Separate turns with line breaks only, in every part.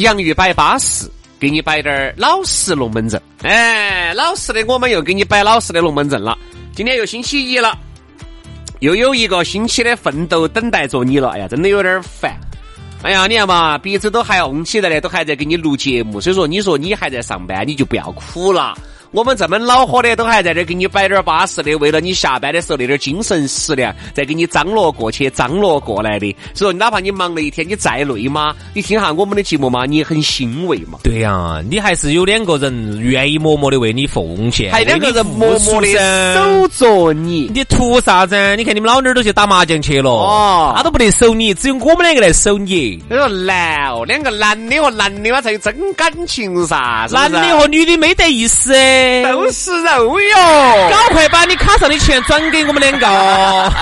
洋芋摆巴适，给你摆点儿老实龙门阵。哎，老实的，我们又给你摆老实的龙门阵了。今天又星期一了，又有一个星期的奋斗等待着你了。哎呀，真的有点烦。哎呀，你看嘛，鼻子都还红起来的，都还在给你录节目。所以说，你说你还在上班，你就不要苦了。我们这么恼火的，都还在这给你摆点巴适的，为了你下班的时候那点精神食粮，再给你张罗过去、张罗过来的。所以说，哪怕你忙了一天，你再累嘛，你听下我们的节目嘛，你也很欣慰嘛。
对呀，你还是有两个人愿意默默的为你奉献，
还两个人默默的守着你。
你图啥子？你看你们老妞儿都去打麻将去了，
哦
他都不得守你，只有我们两个来守你。
你说难哦，两个男的和男的嘛才有真感情噻，
男的和女的没得意思，
都是肉哟。
赶快把你卡上的钱转给我们两个哦。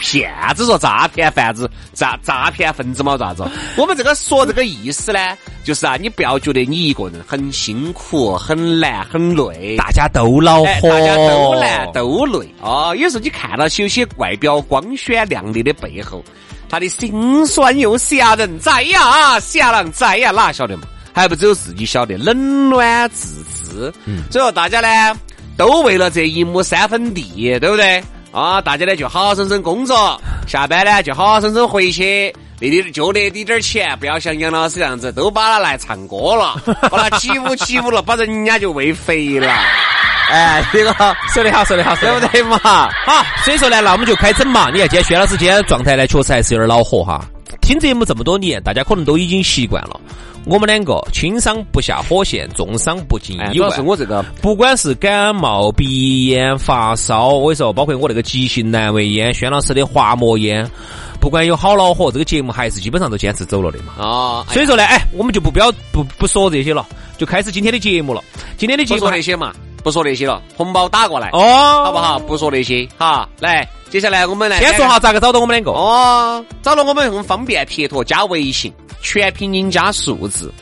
骗子说诈骗贩子、诈诈骗分子嘛，咋子？我们这个说这个意思呢，就是啊，你不要觉得你一个人很辛苦、很难、很累，
大家都恼
哎，
火，
大家都难都累哦。有时候你看到有些外表光鲜亮丽的背后，他的心酸又吓人在呀，吓人在呀，哪晓得嘛？还不只有自己晓得，冷暖自知。所以说大家呢，都为了这一亩三分地，对不对？啊，大家呢就好好生生工作，下班呢就好好生生回去。那点就那滴点儿钱，不要像杨老师这样子，都把它来唱歌了，把它起舞起舞了，把人家就喂肥了。哎，这个
说得好，说得好，
对不对嘛？
好，所以说呢，那我们就开整嘛。你看，今天薛老师今天状态呢，确实还是有点恼火哈。听节目这么多年，大家可能都已经习惯了。我们两个轻伤不下火线，重伤不进
哎，
医院
主要是。我这个
不管是感冒、鼻炎、发烧，我跟你说，包括我那个急性阑尾炎、轩老师的滑膜炎，不管有好恼火，这个节目还是基本上都坚持走了的嘛。
啊，
所以说呢，哎，我们就不表不不说这些了，就开始今天的节目了。今天的节目还
说那些嘛，不说那些了，红包打过来，
哦，
好不好？不说那些，哈，来，接下来我们来
先说哈，咋个找到我们两个？
哦，找到我们很方便，撇脱加微信，全拼音加数字。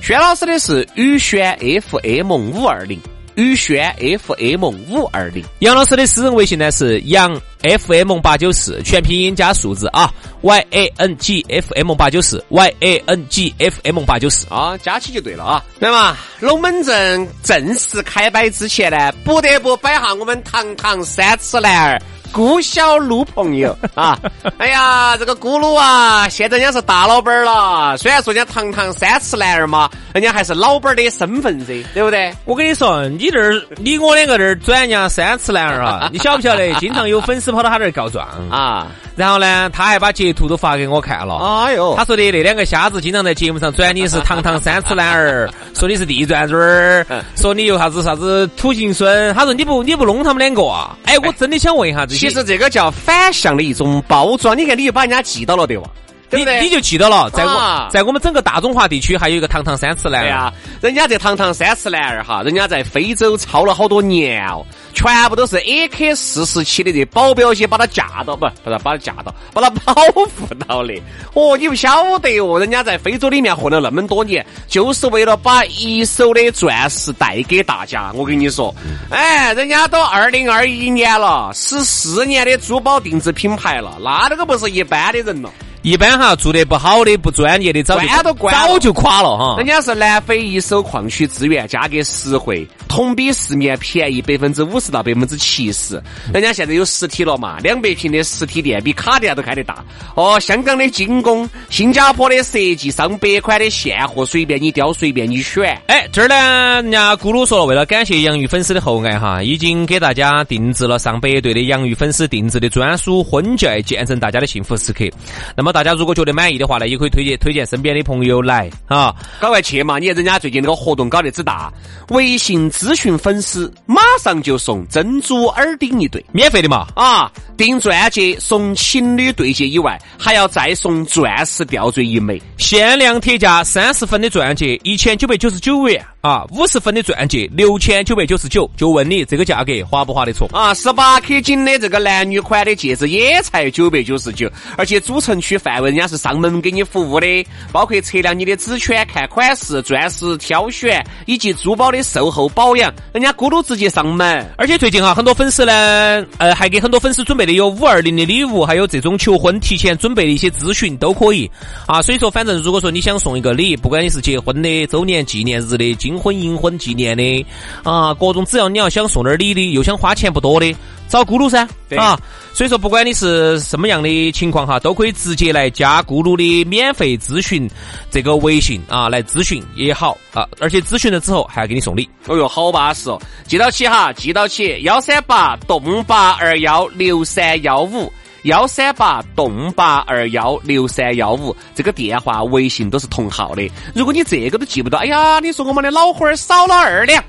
轩老师的是宇轩 FM 五二零，宇轩 FM 五二零。
杨老师的私人微信呢是杨 FM 八九四，全拼音加数字啊，Y A N G F M 八九四，Y A N G F M 八九四。
啊，加起就对了啊。那么龙门阵正式开摆之前呢，不得不摆下我们堂堂三尺男儿。顾小鹿朋友 啊，哎呀，这个咕噜啊，现在人家是大老板儿了。虽然说人家堂堂三尺男儿嘛，人家还是老板儿的身份噻，对不对？
我跟你说，你这儿你我两个这儿转人家三尺男儿啊，你晓不晓得？经常有粉丝跑到他这儿告状
啊，
然后呢，他还把截图都发给我看了。
哎呦，
他说的那两个瞎子经常在节目上转你是 堂堂三尺男儿，说你是地转转儿，说你又啥子啥子土行孙。他说你不你不弄他们两个啊？哎，我真的想问一下这些，
其实这个叫反向的一种包装，你看你就把人家记到了对吧？对不对？
你你就记到了，在我、
啊
在我们整个大中华地区还有一个堂堂三尺男儿。
对呀、人家这堂堂三尺男儿哈，人家在非洲操了好多年哦，全部都是 AK 四十七的这保镖些把他架到，不不是把他架到，把他保护到的。哦，你不晓得哦，人家在非洲里面混了那么多年，就是为了把一手的钻石带给大家。我跟你说，哎，人家都二零二一年了，十四年的珠宝定制品牌了，那那个不是一般的人了。
一般哈做得不好的、不专业的，早就
关都关
早就垮了哈
人。家是南非一手矿区资源，价格实惠，同比市面便宜百分之五十到百分之七十。人家现在有实体了嘛，两百平的实体店比卡地亚都开得大。哦，香港的精工，新加坡的设计，上百款的现货，随便你挑，随便你选。
哎，这儿呢，人家咕噜说了，为了感谢洋芋粉丝的厚爱哈，已经给大家定制了上百对的洋芋粉丝定制的专属婚戒，见证大家的幸福时刻。那么大家如果觉得满意的话呢，也可以推荐推荐身边的朋友来啊。
赶快去嘛！你看人家最近那个活动搞得之大，微信咨询粉丝马上就送珍珠耳钉一对
免费的嘛，
啊！订钻戒送情侣对戒以外，还要再送钻石吊坠一枚。
限量特价三十分的钻戒一千九百九十九元啊，五十分的钻戒六千九百九十九。就问你这个价格划不划得着？
啊，十八 K 金的这个男女款的戒指也才九百九十九，而且主城区范围人家是上门给你服务的，包括测量你的指圈、看款式、钻石挑选以及珠宝的售后保养，人家咕噜直接上门。
而且最近哈，很多粉丝呢，呃，还给很多粉丝准备的有五二零的礼物，还有这种求婚提前准备的一些咨询都可以啊。所以说，反正如果说你想送一个礼，不管你是结婚的、周年纪念日的、金婚银婚纪念的啊，各种只要你要想送点礼的，又想花钱不多的，找咕噜噻
对
啊。所以说，不管你是什么样的情况哈，都可以直接来加咕噜的免费咨询这个微信啊，来咨询也好啊。而且咨询了之后还要给你送礼。
哦哟，好巴适哦！记到起哈，记到起，幺三八栋八二幺六三幺五，幺三八栋八二幺六三幺五，这个电话、微信都是同号的。如果你这个都记不到，哎呀，你说我们的老花儿少了二两，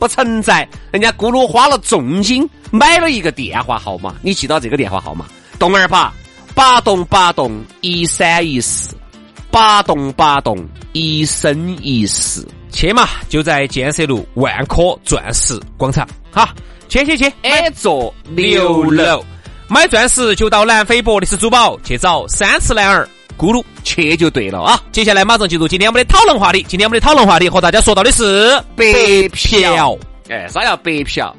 不存在。人家咕噜花了重金买了一个电话号码，你记到这个电话号码：栋二八八栋八栋一三一四，八栋八栋一生一世。
去嘛，就在建设路万科钻石广场。哈，去去去，
哎，坐六楼，
买钻石就到南非博利斯珠宝去找三次男儿咕噜
去就对了啊！
啊！接下来马上进入今天我们的讨论话题。今天我们的讨论话题和大家说到的是
白嫖。哎，啥叫白嫖？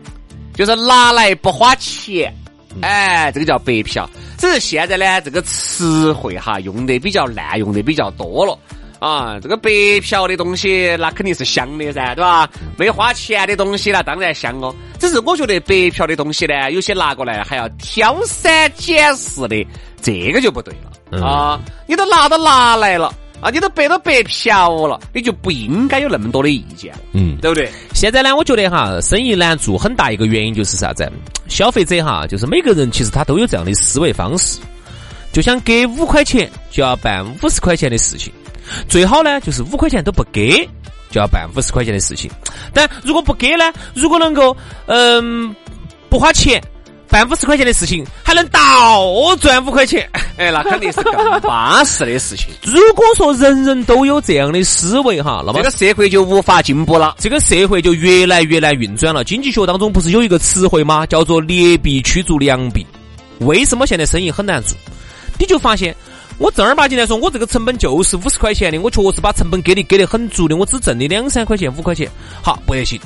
就是拿来不花钱。哎，这个叫白嫖。只是现在呢，这个词汇哈用的比较滥用的比较多了。啊，这个白嫖的东西那肯定是香的噻，对吧？没花钱的东西那当然香哦。只是我觉得白嫖的东西呢，有些拿过来还要挑三拣四的，这个就不对了啊！你都拿都拿来了啊，你都白都白嫖了，你就不应该有那么多的意见，
嗯，
对不对？
现在呢，我觉得哈，生意难做很大一个原因就是啥子？消费者哈，就是每个人其实他都有这样的思维方式，就想给五块钱就要办五十块钱的事情，最好呢就是五块钱都不给就要办五十块钱的事情。但如果不给呢，如果能够嗯不花钱办五十块钱的事情，还能倒赚五块钱。
哎，那肯定是更巴适的事情。
如果说人人都有这样的思维哈，那么
这个社会就无法进步了。
这个社会就越来越难运转了。经济学当中不是有一个词汇吗？叫做劣币驱逐良币。为什么现在生意很难做？你就发现，我正儿八经来说，我这个成本就是五十块钱的，我确实把成本给你给的很足的，我只挣你两三块钱、五块钱，好不得行。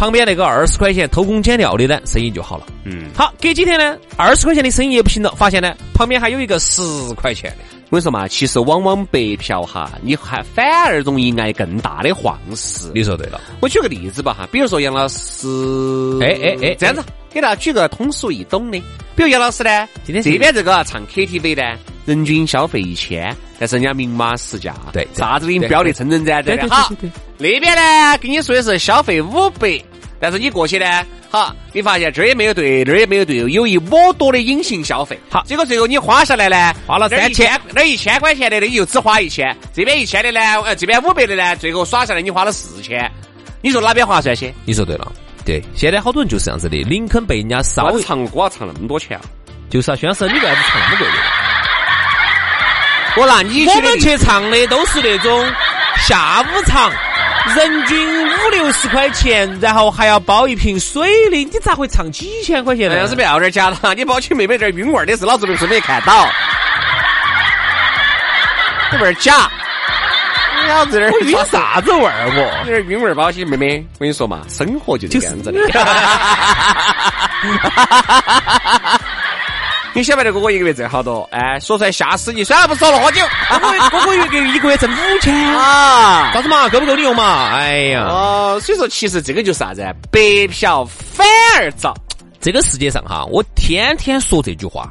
旁边那个二十块钱偷工减料的呢，生意就好了。
嗯，
好，隔几天呢，二十块钱的生意也不行了，发现呢，旁边还有一个十块钱的。
我跟你说嘛，其实往往白嫖哈，你还反而容易挨更大的晃事。
你说对了，
我举个例子吧哈，比如说杨老师，
哎哎哎
这样子给大家举个通俗易懂的，比如杨老师呢，
今天
这边这个唱 KTV 呢，人均消费一千，但是人家明码实价，
对对
啥子给你标的称称赞赞的，
对对
好那边呢跟你说的是消费五百。但是你过去呢，好，你发现这儿也没有对，那儿也没有对，有一抹多的隐形消费。
好
结果最后你花下来呢，
花了三千
千，那一千块钱的，你就只花一千；这边一千的呢，呃，这边五百的呢，最后耍下来你花了四千。你说哪边划算些？
你说对了。对，现在好多人就是这样子的，林肯被人家稍微
稍微唱歌要唱那么多钱啊！
就是啊，薛老师，你为啥子唱那么贵的？
我拿你
我们去唱的都是那种下午场，人均五六十块钱，然后还要包一瓶水的，你咋会唱几千块钱呢？
那要是不要点假了，你包起妹妹这儿晕味儿的是老子都是没看到，有点假。老子这儿
我晕啥子味儿我？
有点晕味儿包起妹妹，我跟你说嘛，生活就这样子的。你晓不晓得哥哥一个月挣好多？哎，说出来吓死你！算了，不说了，喝酒。
哥哥一个一个月挣五千
啊！
啥子嘛？够不够你用嘛？哎呀！
哦，所以说其实这个就是啥子？白嫖反而遭。
这个世界上哈，我天天说这句话：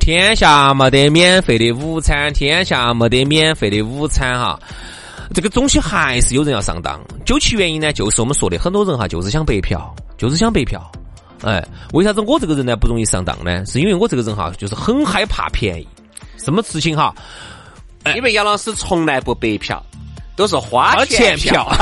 天下没得免费的午餐，天下没得免费的午餐哈。这个东西还是有人要上当，究其原因呢，就是我们说的，很多人哈就是想白嫖，就是想白嫖。哎，为啥子我这个人呢不容易上当呢？是因为我这个人哈，就是很害怕便宜。什么事情哈？
因为杨老师从来不白嫖，都是花钱嫖。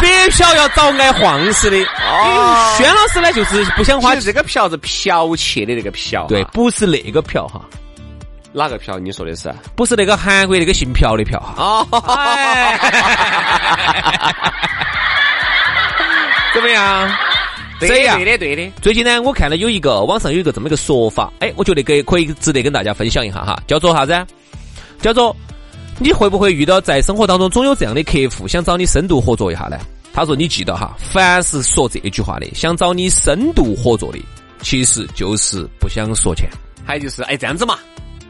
白嫖要找爱晃似的。哦，轩老师呢就是不想花。
这个嫖是剽窃的那个嫖，
对，不是那个嫖哈。
哪个嫖？你说的是？
不是那个韩国那个姓朴的朴哈？哦。怎么样？
对呀，对的，对的。
最近呢，我看到有一个网上有一个这么一个说法，哎，我觉得给可以值得跟大家分享一下哈，叫做啥子？叫做你会不会遇到在生活当中总有这样的客户想找你深度合作一下呢？他说你记得哈，凡是说这句话的，想找你深度合作的，其实就是不想说钱。
还有就是哎这样子嘛，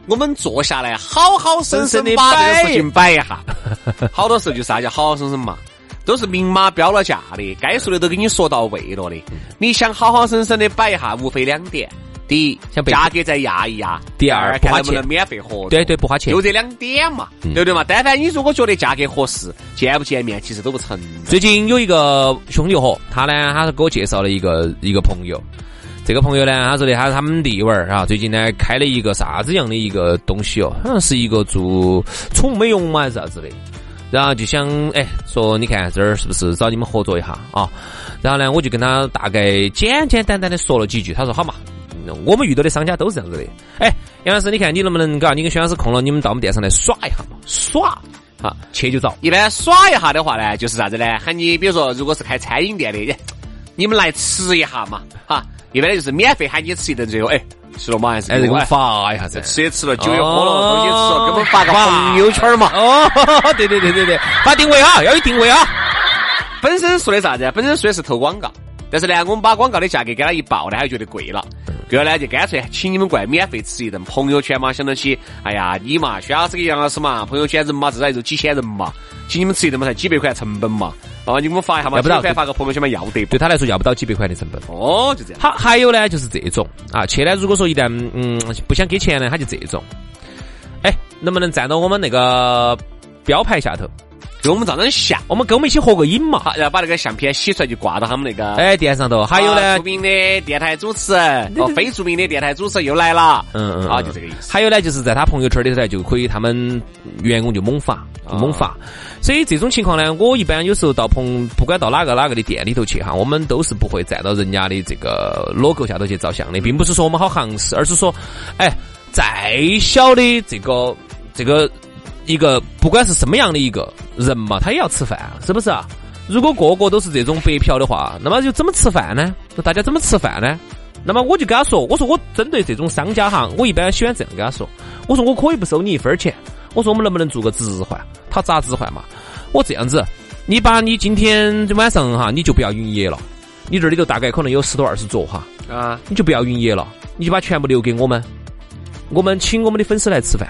我们坐下来好好生生的把这个事情摆一下。好多时候就是啥叫好好生生嘛。都是明码标了价的，该说的都给你说到位了的。你想好好生生的摆一下，无非两点：第一，价格再压一压；
第二，
看能不能免费合作。
对对，不花钱。
就这两点嘛，对不对嘛？但凡你如果觉得价格合适，见不见面其实都不成。
最近有一个兄弟伙，他呢，他是给我介绍了一个一个朋友。这个朋友呢，他说的他是他们弟娃儿啊，最近呢开了一个啥子样的一个东西哦，好像是一个做宠物美容嘛，还是啥子的。然后就想哎，说你看这儿是不是找你们合作一下啊？然后呢，我就跟他大概简简单单的说了几句。他说好嘛，我们遇到的商家都是这样子的。哎，杨老师，你看你能不能搞？你跟薛老师空了，你们到我们店上来耍一下嘛？耍，哈，去就找。
一般耍一下的话呢，就是啥子呢？喊你比如说，如果是开餐饮店的，你们来吃一下嘛，哈。一般就是免费喊你吃一顿，最后哎。吃了嘛还是？
哎，给我发一下子，
吃也吃了，酒也喝了，东西吃了，给我们发个朋友圈嘛。
哦，对对对对对，发定位啊，要有定位啊。
本身说的啥子？本身说的是投广告，但是呢，我们把广告的价格给他一报呢，他就觉得贵了。第二呢，就干脆请你们过来免费吃一顿。朋友圈嘛，想到起，哎呀，你嘛，薛老师跟杨老师嘛，朋友圈人嘛，至少也就几千人嘛，请你们吃一顿嘛，才几百块成本嘛。啊，你给我发一下嘛，
要不到
发个朋友圈嘛，要得。
对他来说，要不到几百块的成本。
哦，就这样。
好，还有呢，就是这种啊，去呢，如果说一旦嗯不想给钱呢，他就这种。哎，能不能站到我们那个标牌下头？
跟我们照张相，
我们跟我们一起合个影嘛，
然后把那个相片洗出来就挂到他们那个
哎店上头。还有呢，
著名的电台主持人哦，非著名的电台主持人又来了，嗯嗯，啊就这个意思。
还有呢，就是在他朋友圈里头就可以，他们员工就猛发猛发。所以这种情况呢，我一般有时候到朋不管到哪个哪个的店里头去哈，我们都是不会站到人家的这个 logo 下头去照相的，并不是说我们好行事，而是说，哎，再小的这个这个。一个不管是什么样的一个人嘛，他也要吃饭，是不是啊？如果个个都是这种白嫖的话，那么就怎么吃饭呢？那大家怎么吃饭呢？那么我就跟他说，我说我针对这种商家哈，我一般喜欢这样跟他说，我说我可以不收你一分钱，我说我们能不能做个置换？他咋置换嘛？我这样子，你把你今天晚上哈，你就不要营业了，你这里头大概可能有十多二十桌哈，啊，你就不要营业了，你就把全部留给我们，我们请我们的粉丝来吃饭，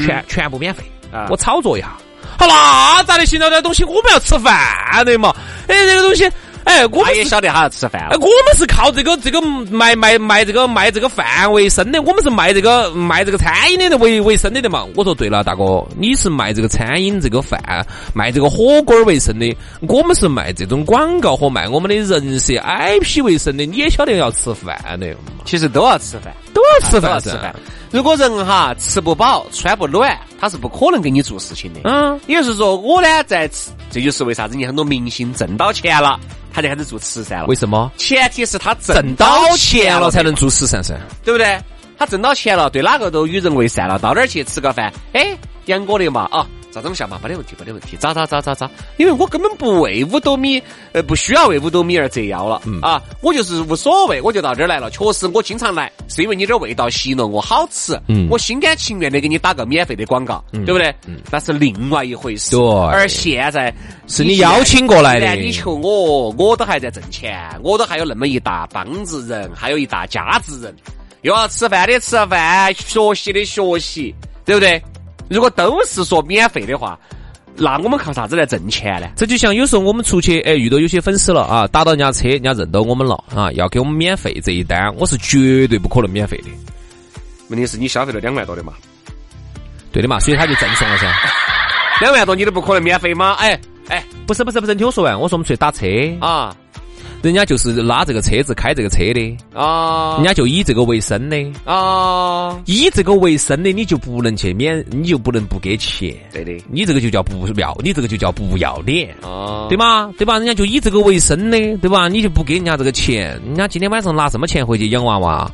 全全部免费。我炒作一下，好，那咋的行了？这东西我们要吃饭的嘛？哎，这个东西。哎，我们
也晓得他要吃饭。
哎，我们是靠这个这个卖卖卖这个卖这个饭为生的，我们是卖这个卖这个餐饮的为为生的的嘛。我说对了，大哥，你是卖这个餐饮这个饭卖这个火锅为生的，我们是卖这种广告和卖我们的人设 IP 为生的。你也晓得要吃饭的，
其实都要吃饭，
都要吃饭，
吃饭。如果人哈吃不饱穿不暖，他是不可能给你做事情的。嗯，也就是说我呢在吃，这就是为啥子你很多明星挣到钱了。他就开始做慈善了，
为什么？
前提是他
挣
到
钱了才能做慈善噻，
对不对？他挣到钱了，对哪个都与人为善了，到哪儿去吃个饭？哎，杨哥的嘛，啊，咋这么下嘛？没得问题，没得问题。咋咋咋咋咋？因为我根本不为五斗米，呃，不需要为五斗米而折腰了。啊，我就是无所谓，我就到这儿来了。确实，我经常来，是因为你这味道吸引了我，好吃。嗯，我心甘情愿的给你打个免费的广告，对不对？嗯，那是另外一回事。
对。
而现在
是你邀请过来的，
你求我，我都还在挣钱，我都还有那么一大帮子人，还有一大家子人。又要吃饭的吃饭，学习的学习，对不对？如果都是说免费的话，那我们靠啥子来挣钱呢？
这就像有时候我们出去，哎，遇到有些粉丝了啊，打到人家车，人家认到我们了啊，要给我们免费这一单，我是绝对不可能免费的。
问题是你消费了两万多的嘛？
对的嘛，所以他就赠送了噻。
两万多你都不可能免费吗？哎哎，
不是不是不是，你听我说完，我说我们出去打车
啊。
人家就是拉这个车子开这个车的啊，人家就以这个为生的啊，以这个为生的你就不能去免，你就不能不给钱。
对的，
你这个就叫不要，你这个就叫不要脸啊，对吗？对吧？人家就以这个为生的，对吧？你就不给人家这个钱，人家今天晚上拿什么钱回去养娃娃？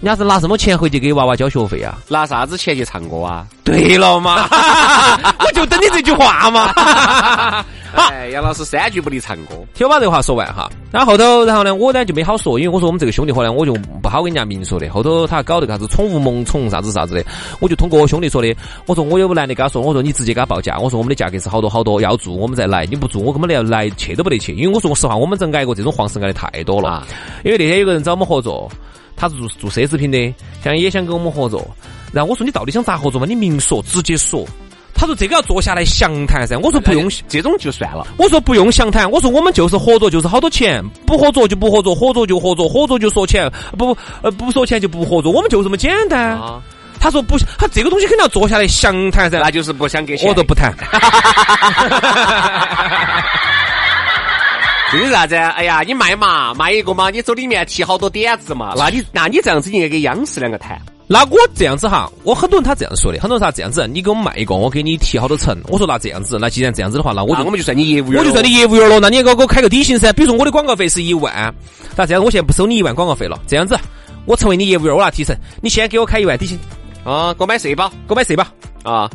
人家是拿什么钱回去给娃娃交学费啊？
拿啥子钱去唱歌啊？
对了嘛，我就等你这句话嘛。
哎，杨老师三句不离唱歌，
听我把这话说完哈。然后后头，然后呢，我呢就没好说，因为我说我们这个兄弟伙呢，我就不好跟人家明说的。后头他搞这个啥子宠物萌宠啥子啥子的，我就通过我兄弟说的。我说我有男的跟他说，我说你直接给他报价，我说我们的价格是好多好多，要住我们再来，你不住我根本连来去都不得去。因为我说实话，我们这挨过这种黄事挨的太多了。因为那天有个人找我们合作。他是做做奢侈品的，想也想跟我们合作。然后我说你到底想咋合作嘛？你明说，直接说。他说这个要坐下来详谈噻。我说不用，
这种就算了。
我说不用详谈。我说我们就是合作，就是好多钱，不合作就不合作，合作就合作，合作就说钱，不呃不说钱就不合作，我们就这么简单。他说不，他这个东西肯定要坐下来详谈噻。
那就是不想给钱，
我都不谈。
这是啥子？哎呀，你卖嘛，卖一个嘛，你走里面提好多点子嘛。那你那你这样子应该跟央视两个谈。
那我这样子哈，我很多人他这样说的，很多人他这样子，你给我们卖一个，我给你提好多层。我说那这样子，那既然这样子的话，那我就
我们就算你业务员，
我就算你业务员了。那你也给我开个底薪噻。比如说我的广告费是一万，那这样我现在不收你一万广告费了。这样子，我成为你业务员，我拿提成。你先给我开一万底薪
啊，给我买社保，
给我买社保
啊。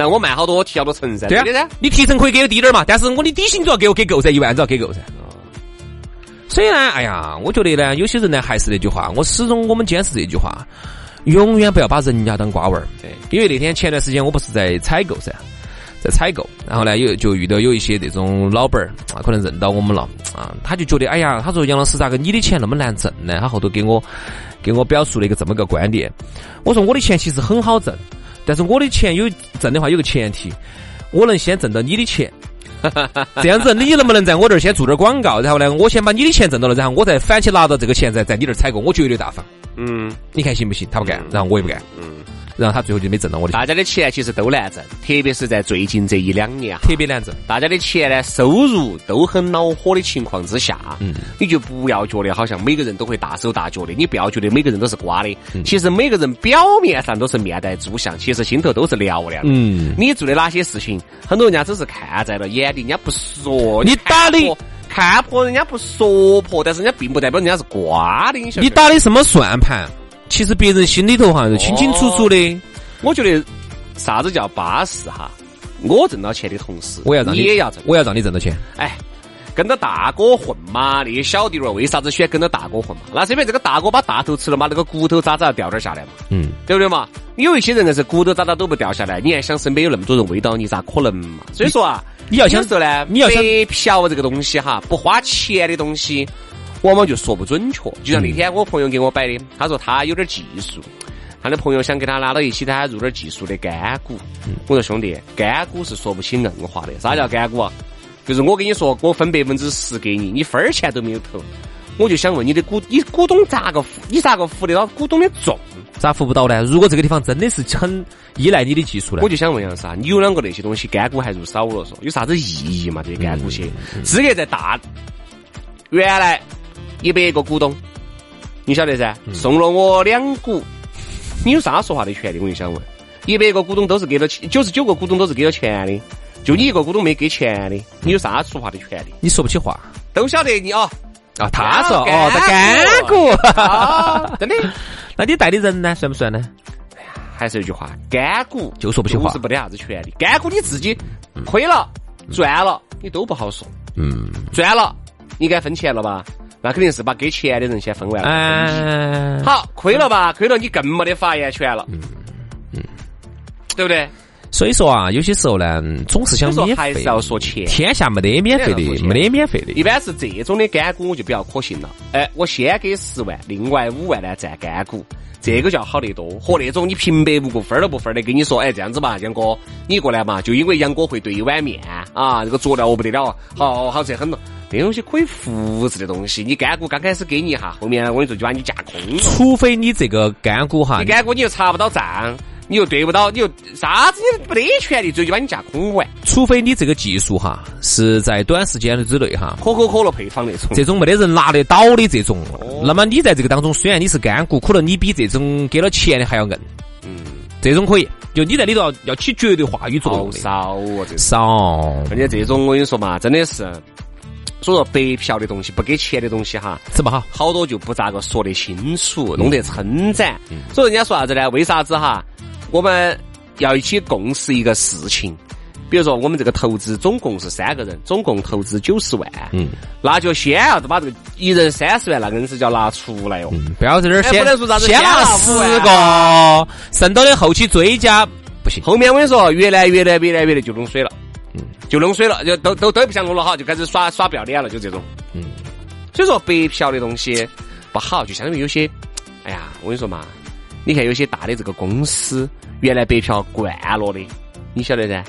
那我卖好多，我提好多成噻。
对啊，你提成可以给我低点嘛，但是我的底薪主要给我给够噻，一万都要给够噻。所以呢，哎呀，我觉得呢，有些人呢还是那句话，我始终我们坚持这句话，永远不要把人家当瓜娃儿。对，因为那天前段时间我不是在采购噻，在采购，然后呢有就遇到有一些这种老板儿啊，可能认到我们了啊，他就觉得哎呀，他说杨老师咋个你的钱那么难挣呢？他后头给我给我表述了一个这么个观点，我说我的钱其实很好挣，但是我的钱有挣的话有个前提，我能先挣到你的钱。这样子，你能不能在我这儿先做点广告？然后呢，我先把你的钱挣到了，然后我再反起拿到这个钱，再在你这儿采购，我绝对大方。嗯，你看行不行？他不干，然后我也不干。嗯。然后他最后就没挣到我的。
大家的钱其实都难挣，特别是在最近这一两年，
特别难挣。
大家的钱呢，收入都很恼火的情况之下，嗯，你就不要觉得好像每个人都会大手大脚的，你不要觉得每个人都是瓜的。其实每个人表面上都是面带猪相，其实心头都是嘹亮。嗯，你做的哪些事情，很多人家只是看在了眼里，人家不说。
你打的
看破，人家不说破，但是人家并不代表人家是瓜的。
你打的什么算盘？其实别人心里头哈是清清楚楚的。
我觉得啥子叫巴适哈？我挣到钱的同时，
我要让你
也要挣，
我要让你挣到钱。
哎，跟着大哥混嘛，那些小弟儿为啥子喜欢跟着大哥混嘛？那是因为这个大哥把大头吃了嘛，那个骨头渣渣要掉点下来嘛。嗯，对不对嘛？有一些人硬是骨头渣渣都不掉下来，你还想身边有那么多人围到你，咋可能嘛？所以说啊，
你要想
说呢，
你要想
白嫖这个东西哈，不花钱的东西。往往就说不准确，就像那天我朋友给我摆的，他说他有点技术，他的朋友想给他拉到一起，他入点技术的干股。我说兄弟，干股是说不清硬话的。啥叫干股啊？就是我跟你说，我分百分之十给你，你分儿钱都没有投。我就想问你的股，你股东咋个付？你咋个扶得到股东的重？
咋扶不到呢？如果这个地方真的是很依赖你的技术呢？
我就想问杨啥？你有两个那些东西，干股还入少了，嗦有啥子意义嘛？这些干股些资格在大，原来。一百个股东，你晓得噻？送了我两股，你有啥说话的权利？我就想问，一百个股东都是给了钱，九十九个股东都是给了钱的，就你一个股东没给钱的，你有啥说话的权利？
你说不起话，
都晓得你哦。
啊，他说哦，他干股，
真的？
那你带的人呢？算不算呢？
哎呀，还是那句话，干股
就说不起话
是没得啥子权利。干股你自己亏了、赚了，你都不好说。
嗯，
赚了，你该分钱了吧？那肯定是把给钱的人先分完了。
嗯，
好，亏了吧？亏了，你更没得发言权了。嗯嗯，对不对？
所以说啊，有些时候呢，总是想免费
还是，要说钱。
天下没得免费的没得免费的。
一般是这种的干股我就比较可信了。哎，我先给十万，另外五万呢占干股，这个叫好得多。和那种你平白无故分儿都不分的跟你说，哎，这样子吧，杨哥，你过来嘛，就因为杨哥会兑一碗面啊，这个佐料我不得了，好好吃很多。这东西可以复制的东西，你干股刚开始给你一下，后面我跟你说就把你架空了。
除非你这个干股哈
你，干股你又查不到账，你又对不到，你又啥子你没得权利，直接就把你架空完。
除非你这个技术哈是在短时间之内哈，
可口可乐配方那种，
这种没得人拿得到的这种，那么你在这个当中，虽然你是干股，可能你比这种给了钱的还要硬。
嗯，
这种可以，就你在里头要要起绝对话语作用的。
少哦，这
少，
而且这种我跟你说嘛，真的是，所以说白嫖的东西、不给钱的东西哈，
是不好。
好多就不咋个说得清楚，弄得称赞。所以人家说啥子呢？为啥子哈？我们要一起共识一个事情。比如说，我们这个投资总共是三个人，总共投资九十万，
嗯，
那就先要把这个一人三十万那个硬是叫拿出来哦。
嗯，不要在这儿
哎
先
不能说啥子
先拿十个，剩到的后期追加不行。
后面我跟你说，越来越来越来越来就弄水了，嗯，就弄水了，就都都都不想弄了哈，就开始耍耍不要脸了，就这种，
嗯。
所以说白嫖的东西不好，就相当于有些，哎呀，我跟你说嘛，你看有些大的这个公司，原来白嫖惯了的，你晓得噻？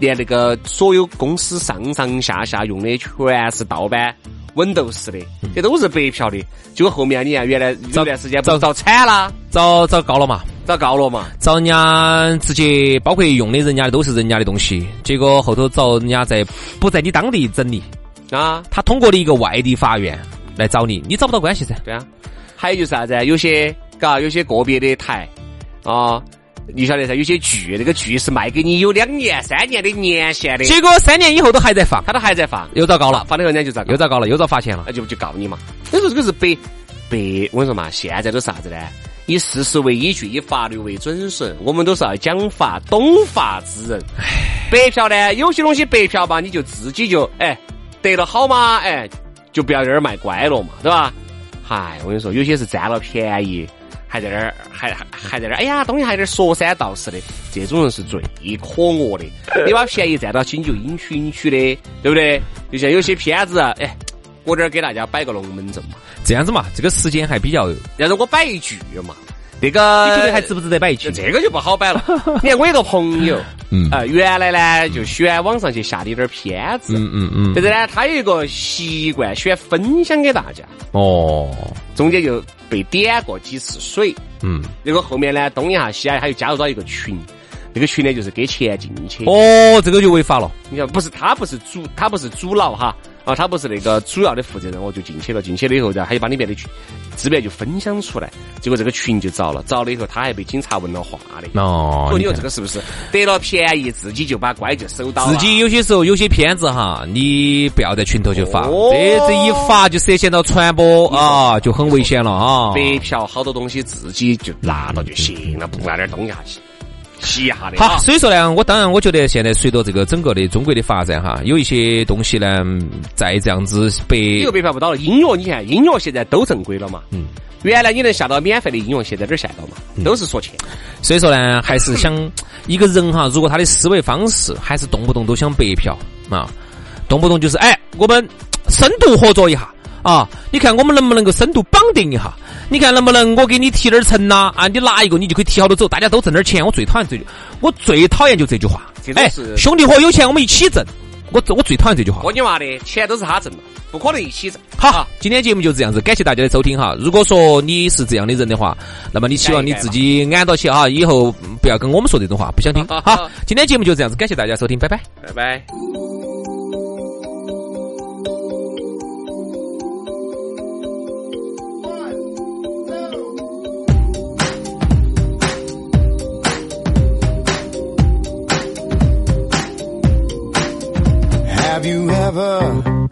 连那个所有公司上上下下用的全是盗版 Windows 的，这都是白嫖的。结果后面你看，原来这段时间不是遭惨了，
遭遭告了嘛？
遭告了嘛？
找人家直接包括用的人家的都是人家的东西，结果后头找人家在不在你当地整理，
啊，
他通过了一个外地法院来找你，你找不到关系噻。
对啊，还有就是啥子啊？有些嘎，有些个别的台啊，你晓得噻？有些剧，那个剧是卖给你有两年、三年的年限的，
结果三年以后都还在放，
他都还在放，
又遭告了，
放了人家就遭
又遭告了，又遭罚钱了
那。就就告你嘛。所以说这个是白白，我跟你说嘛，现在都是啥子呢？以事实为依据，以法律为准绳，我们都是要讲法、懂法之人。白嫖呢，有些东西白嫖吧，你就自己就哎得了好嘛，哎，就不要在这儿卖乖了嘛，对吧？嗨，我跟你说，有些是占了便宜，还在那儿还还还在那儿，哎呀，东西还在那儿说三道四的，这种人是最可恶的。你把便宜占到起，你就应许应许的，对不对？就像有些片子，哎，我这儿给大家摆个龙门阵嘛，
这样子嘛，这个时间还比较，你
但是我摆一句嘛，那个你
觉得还值不值得摆一句？
这个就不好摆了。你看我有个朋友，
嗯
啊、原来呢就喜欢网上去下的点儿片子，
嗯嗯嗯，
但是呢，他有一个习惯，喜欢分享给大家，
哦，
中间就被点过几次水。
嗯，
结果后面呢，东一下西一下，他又加入到一个群，那个群呢就是给钱进去。
哦，这个就违法了。
你看，不是他不是主，他不是主脑哈，啊，他不是那个主要的负责人，我就进去了。进去了以后，然后他就把里面的群资源就分享出来，结果这个群就遭了，遭了以后他还被警察问了话的。
哦，
你说
看
这个是不是得了便宜，自己就把乖就收到了？
自己有些时候有些片子哈，你不要在群头去发，
哦
这这一发就涉嫌到传播啊，就很危险了啊。
白嫖好多东西自己就拿到就行了，不拿点东西下去洗一下的。
好，
啊
所以说呢，我当然我觉得现在随着这个整个的中国的发展哈，有一些东西呢，再这样子被
你又白嫖不到了。音乐，你看音乐现在都正规了嘛？
嗯。
原来你能下到免费的音乐，现在哪儿下到嘛？都是说钱。
所以说呢，还是想一个人哈，如果他的思维方式还是动不动都想白嫖啊，动不动就是哎，我们深度合作一下啊，你看我们能不能够深度绑定一下？你看能不能我给你提点儿成呐？啊，你拿一个你就可以提好多走，大家都挣点儿钱。我最讨厌这句，我最讨厌就这句话哎兄弟伙有钱我们一起挣。我我最讨厌这句话。
我你妈的，钱都是他挣的，不可能一起挣。
好，今天节目就这样子，感谢大家的收听哈。如果说你是这样的人的话，那么你希望你自己安到起哈，以后不要跟我们说这种话，不想听。好，今天节目就这样子，感谢大家收听，拜拜。
拜拜。
never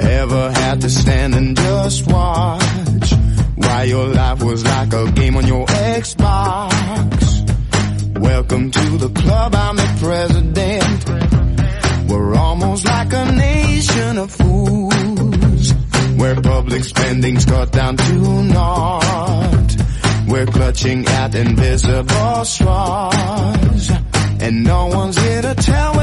ever had to stand and just watch while your life was like a game on your Xbox. Welcome to the club, I'm the president. We're almost like a nation of fools. Where public spending's cut down to naught. We're clutching at invisible straws. And no one's here to tell